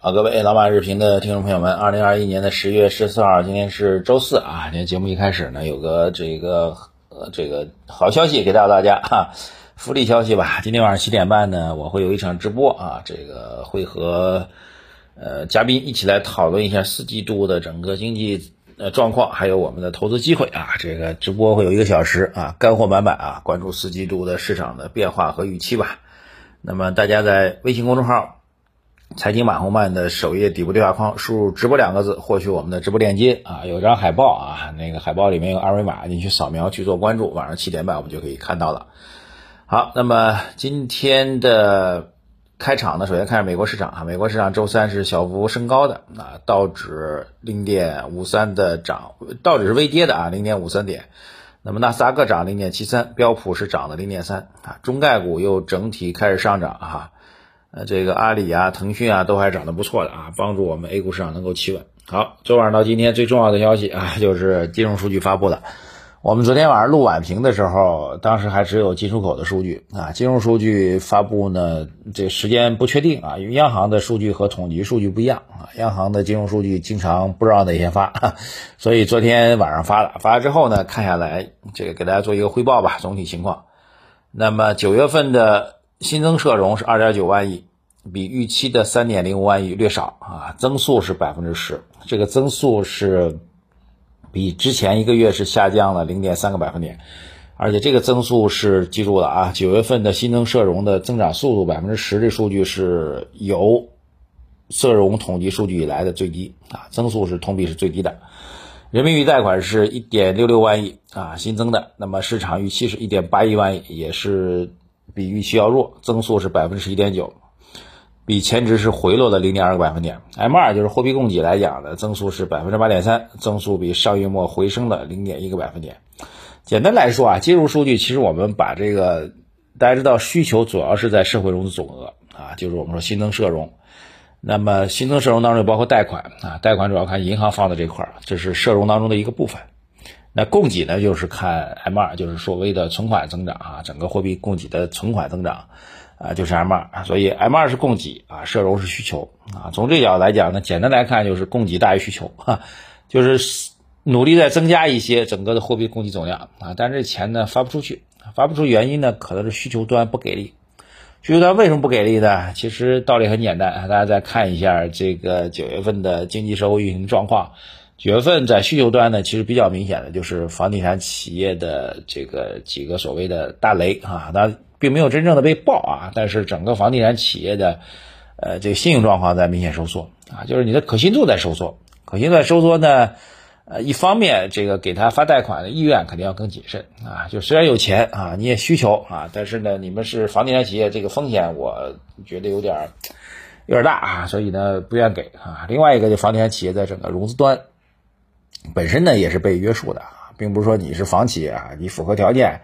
好，各位老马日评的听众朋友们，二零二一年的十月十四号，今天是周四啊。今天节目一开始呢，有个这个这个好消息给到大家哈，福利消息吧。今天晚上七点半呢，我会有一场直播啊，这个会和呃嘉宾一起来讨论一下四季度的整个经济呃状况，还有我们的投资机会啊。这个直播会有一个小时啊，干货满满啊，关注四季度的市场的变化和预期吧。那么大家在微信公众号。财经马红漫的首页底部对话框输入“直播”两个字，获取我们的直播链接啊，有张海报啊，那个海报里面有二维码，你去扫描去做关注，晚上七点半我们就可以看到了。好，那么今天的开场呢，首先看下美国市场啊，美国市场周三是小幅升高的啊，道指零点五三的涨，道指是微跌的啊，零点五三点，那么纳斯达克涨零点七三，标普是涨了零点三啊，中概股又整体开始上涨啊。呃，这个阿里啊、腾讯啊都还涨得不错的啊，帮助我们 A 股市场能够企稳。好，昨晚到今天最重要的消息啊，就是金融数据发布了。我们昨天晚上录晚评的时候，当时还只有进出口的数据啊，金融数据发布呢，这时间不确定啊，因为央行的数据和统计数据不一样啊，央行的金融数据经常不知道哪天发，所以昨天晚上发了，发了之后呢，看下来这个给大家做一个汇报吧，总体情况。那么九月份的。新增社融是二点九万亿，比预期的三点零五万亿略少啊，增速是百分之十，这个增速是比之前一个月是下降了零点三个百分点，而且这个增速是记住了啊，九月份的新增社融的增长速度百分之十的数据是由社融统计数据以来的最低啊，增速是同比是最低的，人民币贷款是一点六六万亿啊新增的，那么市场预期是一点八一万亿，也是。比预期要弱，增速是百分之十一点九，比前值是回落了零点二个百分点。M 二就是货币供给来讲呢，增速是百分之八点三，增速比上月末回升了零点一个百分点。简单来说啊，金融数据其实我们把这个大家知道，需求主要是在社会融资总额啊，就是我们说新增社融。那么新增社融当中包括贷款啊，贷款主要看银行放的这块儿，这是社融当中的一个部分。那供给呢，就是看 M 二，就是所谓的存款增长啊，整个货币供给的存款增长啊，就是 M 二。所以 M 二是供给啊，社融是需求啊。从这角度来讲呢，简单来看就是供给大于需求哈，就是努力在增加一些整个的货币供给总量啊，但是这钱呢发不出去，发不出原因呢，可能是需求端不给力。需求端为什么不给力呢？其实道理很简单，大家再看一下这个九月份的经济社会运行状况。九月份在需求端呢，其实比较明显的就是房地产企业的这个几个所谓的大雷啊，它并没有真正的被爆啊，但是整个房地产企业的呃这个信用状况在明显收缩啊，就是你的可信度在收缩，可信度在收缩呢，呃一方面这个给他发贷款的意愿肯定要更谨慎啊，就虽然有钱啊，你也需求啊，但是呢你们是房地产企业，这个风险我觉得有点有点大啊，所以呢不愿给啊。另外一个就房地产企业在整个融资端。本身呢也是被约束的啊，并不是说你是房企啊，你符合条件，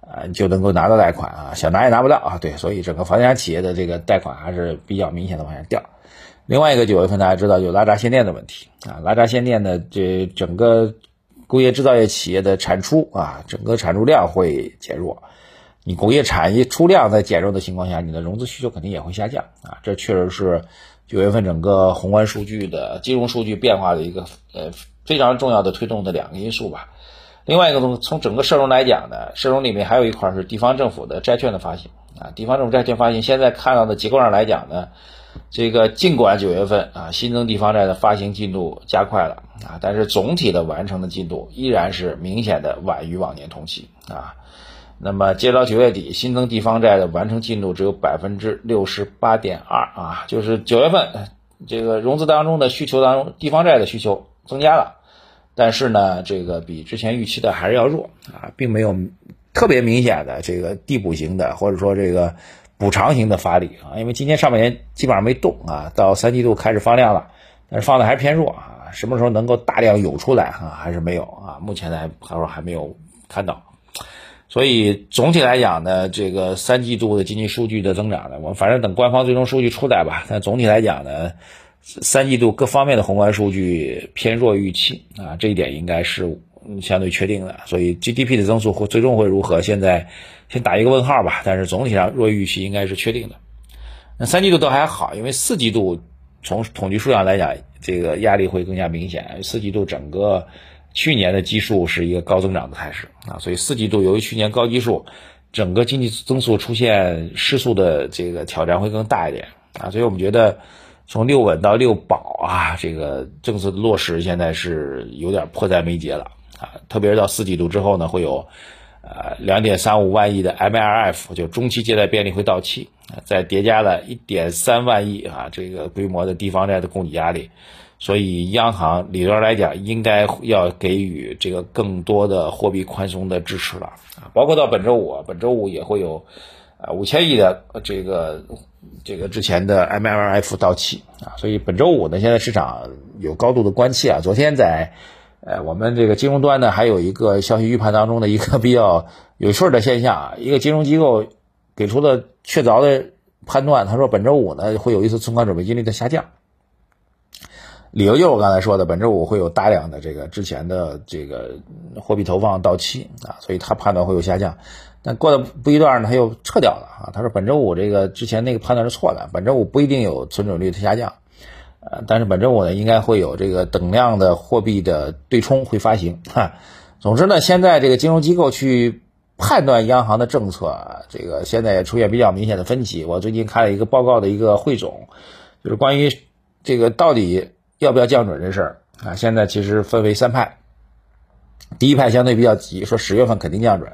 呃就能够拿到贷款啊，想拿也拿不到啊。对，所以整个房地产企业的这个贷款还是比较明显的往下掉。另外一个九月份大家知道有拉闸限电的问题啊，拉闸限电呢，这整个工业制造业企业的产出啊，整个产出量会减弱。你工业产业出量在减弱的情况下，你的融资需求肯定也会下降啊。这确实是九月份整个宏观数据的金融数据变化的一个呃。非常重要的推动的两个因素吧。另外一个从从整个社融来讲呢，社融里面还有一块是地方政府的债券的发行啊。地方政府债券发行，现在看到的结构上来讲呢，这个尽管九月份啊新增地方债的发行进度加快了啊，但是总体的完成的进度依然是明显的晚于往年同期啊。那么截到九月底，新增地方债的完成进度只有百分之六十八点二啊，就是九月份这个融资当中的需求当中，地方债的需求增加了。但是呢，这个比之前预期的还是要弱啊，并没有特别明显的这个递补型的，或者说这个补偿型的发力啊。因为今年上半年基本上没动啊，到三季度开始放量了，但是放的还是偏弱啊。什么时候能够大量涌出来啊？还是没有啊？目前呢，还说还没有看到。所以总体来讲呢，这个三季度的经济数据的增长呢，我们反正等官方最终数据出来吧。但总体来讲呢，三季度各方面的宏观数据偏弱预期啊，这一点应该是相对确定的。所以 GDP 的增速会最终会如何？现在先打一个问号吧。但是总体上弱预期应该是确定的。那三季度都还好，因为四季度从统计数量来讲，这个压力会更加明显。四季度整个。去年的基数是一个高增长的态势啊，所以四季度由于去年高基数，整个经济增速出现失速的这个挑战会更大一点啊，所以我们觉得从六稳到六保啊，这个政策的落实现在是有点迫在眉睫了啊，特别是到四季度之后呢，会有呃两点三五万亿的 MLF 就中期借贷便利会到期，再叠加了一点三万亿啊这个规模的地方债的供给压力。所以，央行理论上来讲，应该要给予这个更多的货币宽松的支持了啊，包括到本周五，本周五也会有，呃，五千亿的这个这个之前的 MLF 到期啊，所以本周五呢，现在市场有高度的关切啊。昨天在呃我们这个金融端呢，还有一个消息预判当中的一个比较有趣的现象啊，一个金融机构给出了确凿的判断，他说本周五呢会有一次存款准备金率的下降。理由就是我刚才说的，本周五会有大量的这个之前的这个货币投放到期啊，所以他判断会有下降。但过了不一段呢，他又撤掉了啊。他说本周五这个之前那个判断是错的，本周五不一定有存准率的下降，呃，但是本周五呢应该会有这个等量的货币的对冲会发行哈。总之呢，现在这个金融机构去判断央行的政策，这个现在也出现比较明显的分歧。我最近看了一个报告的一个汇总，就是关于这个到底。要不要降准这事儿啊？现在其实分为三派，第一派相对比较急，说十月份肯定降准；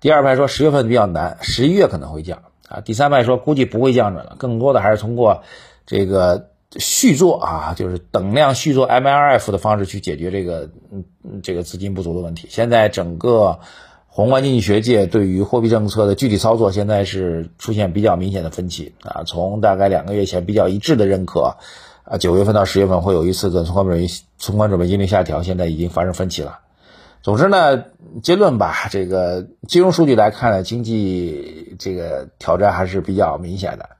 第二派说十月份比较难，十一月可能会降啊；第三派说估计不会降准了，更多的还是通过这个续做啊，就是等量续做 MLF 的方式去解决这个嗯这个资金不足的问题。现在整个宏观经济学界对于货币政策的具体操作，现在是出现比较明显的分歧啊。从大概两个月前比较一致的认可。啊，九月份到十月份会有一次的存款准备存款准备金率下调，现在已经发生分歧了。总之呢，结论吧，这个金融数据来看呢，经济这个挑战还是比较明显的。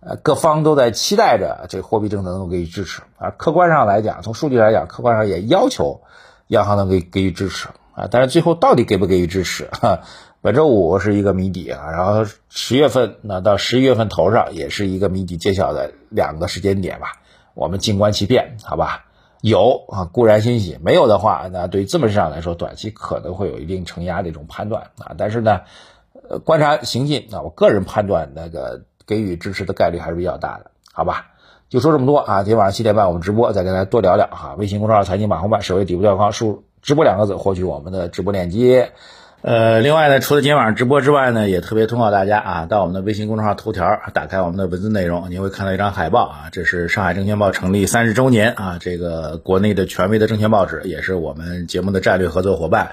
呃，各方都在期待着这货币政策能够给予支持啊。客观上来讲，从数据来讲，客观上也要求央行能给给予支持啊。但是最后到底给不给予支持，哈，本周五是一个谜底啊。然后十月份那到十一月份头上也是一个谜底揭晓的两个时间点吧。我们静观其变，好吧？有啊，固然欣喜；没有的话，那对于资本市场来说，短期可能会有一定承压的一种判断啊。但是呢，观察行进啊，我个人判断那个给予支持的概率还是比较大的，好吧？就说这么多啊。今天晚上七点半我们直播，再跟大家多聊聊哈。微信公众号财经马红漫，首页底部掉框输入“直播”两个字，获取我们的直播链接。呃，另外呢，除了今天晚上直播之外呢，也特别通告大家啊，到我们的微信公众号头条，打开我们的文字内容，你会看到一张海报啊，这是上海证券报成立三十周年啊，这个国内的权威的证券报纸，也是我们节目的战略合作伙伴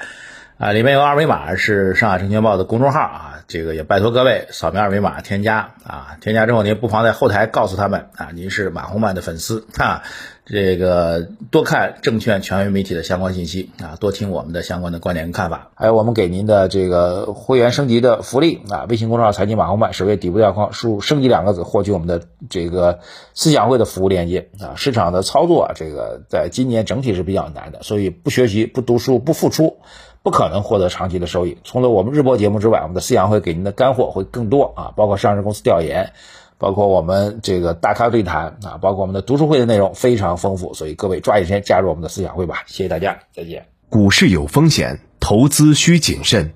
啊，里面有二维码，是上海证券报的公众号啊。这个也拜托各位扫描二维码添加啊，添加之后您不妨在后台告诉他们啊，您是马红曼的粉丝啊，这个多看证券权威媒体的相关信息啊，多听我们的相关的观点跟看法，还有我们给您的这个会员升级的福利啊，微信公众号财经马红曼首页底部条框输入升级两个字，获取我们的这个思想会的服务链接啊，市场的操作啊，这个在今年整体是比较难的，所以不学习不读书不付出。不可能获得长期的收益。除了我们日播节目之外，我们的思想会给您的干货会更多啊，包括上市公司调研，包括我们这个大咖对谈啊，包括我们的读书会的内容非常丰富。所以各位抓紧时间加入我们的思想会吧，谢谢大家，再见。股市有风险，投资需谨慎。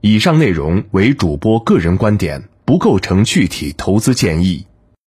以上内容为主播个人观点，不构成具体投资建议。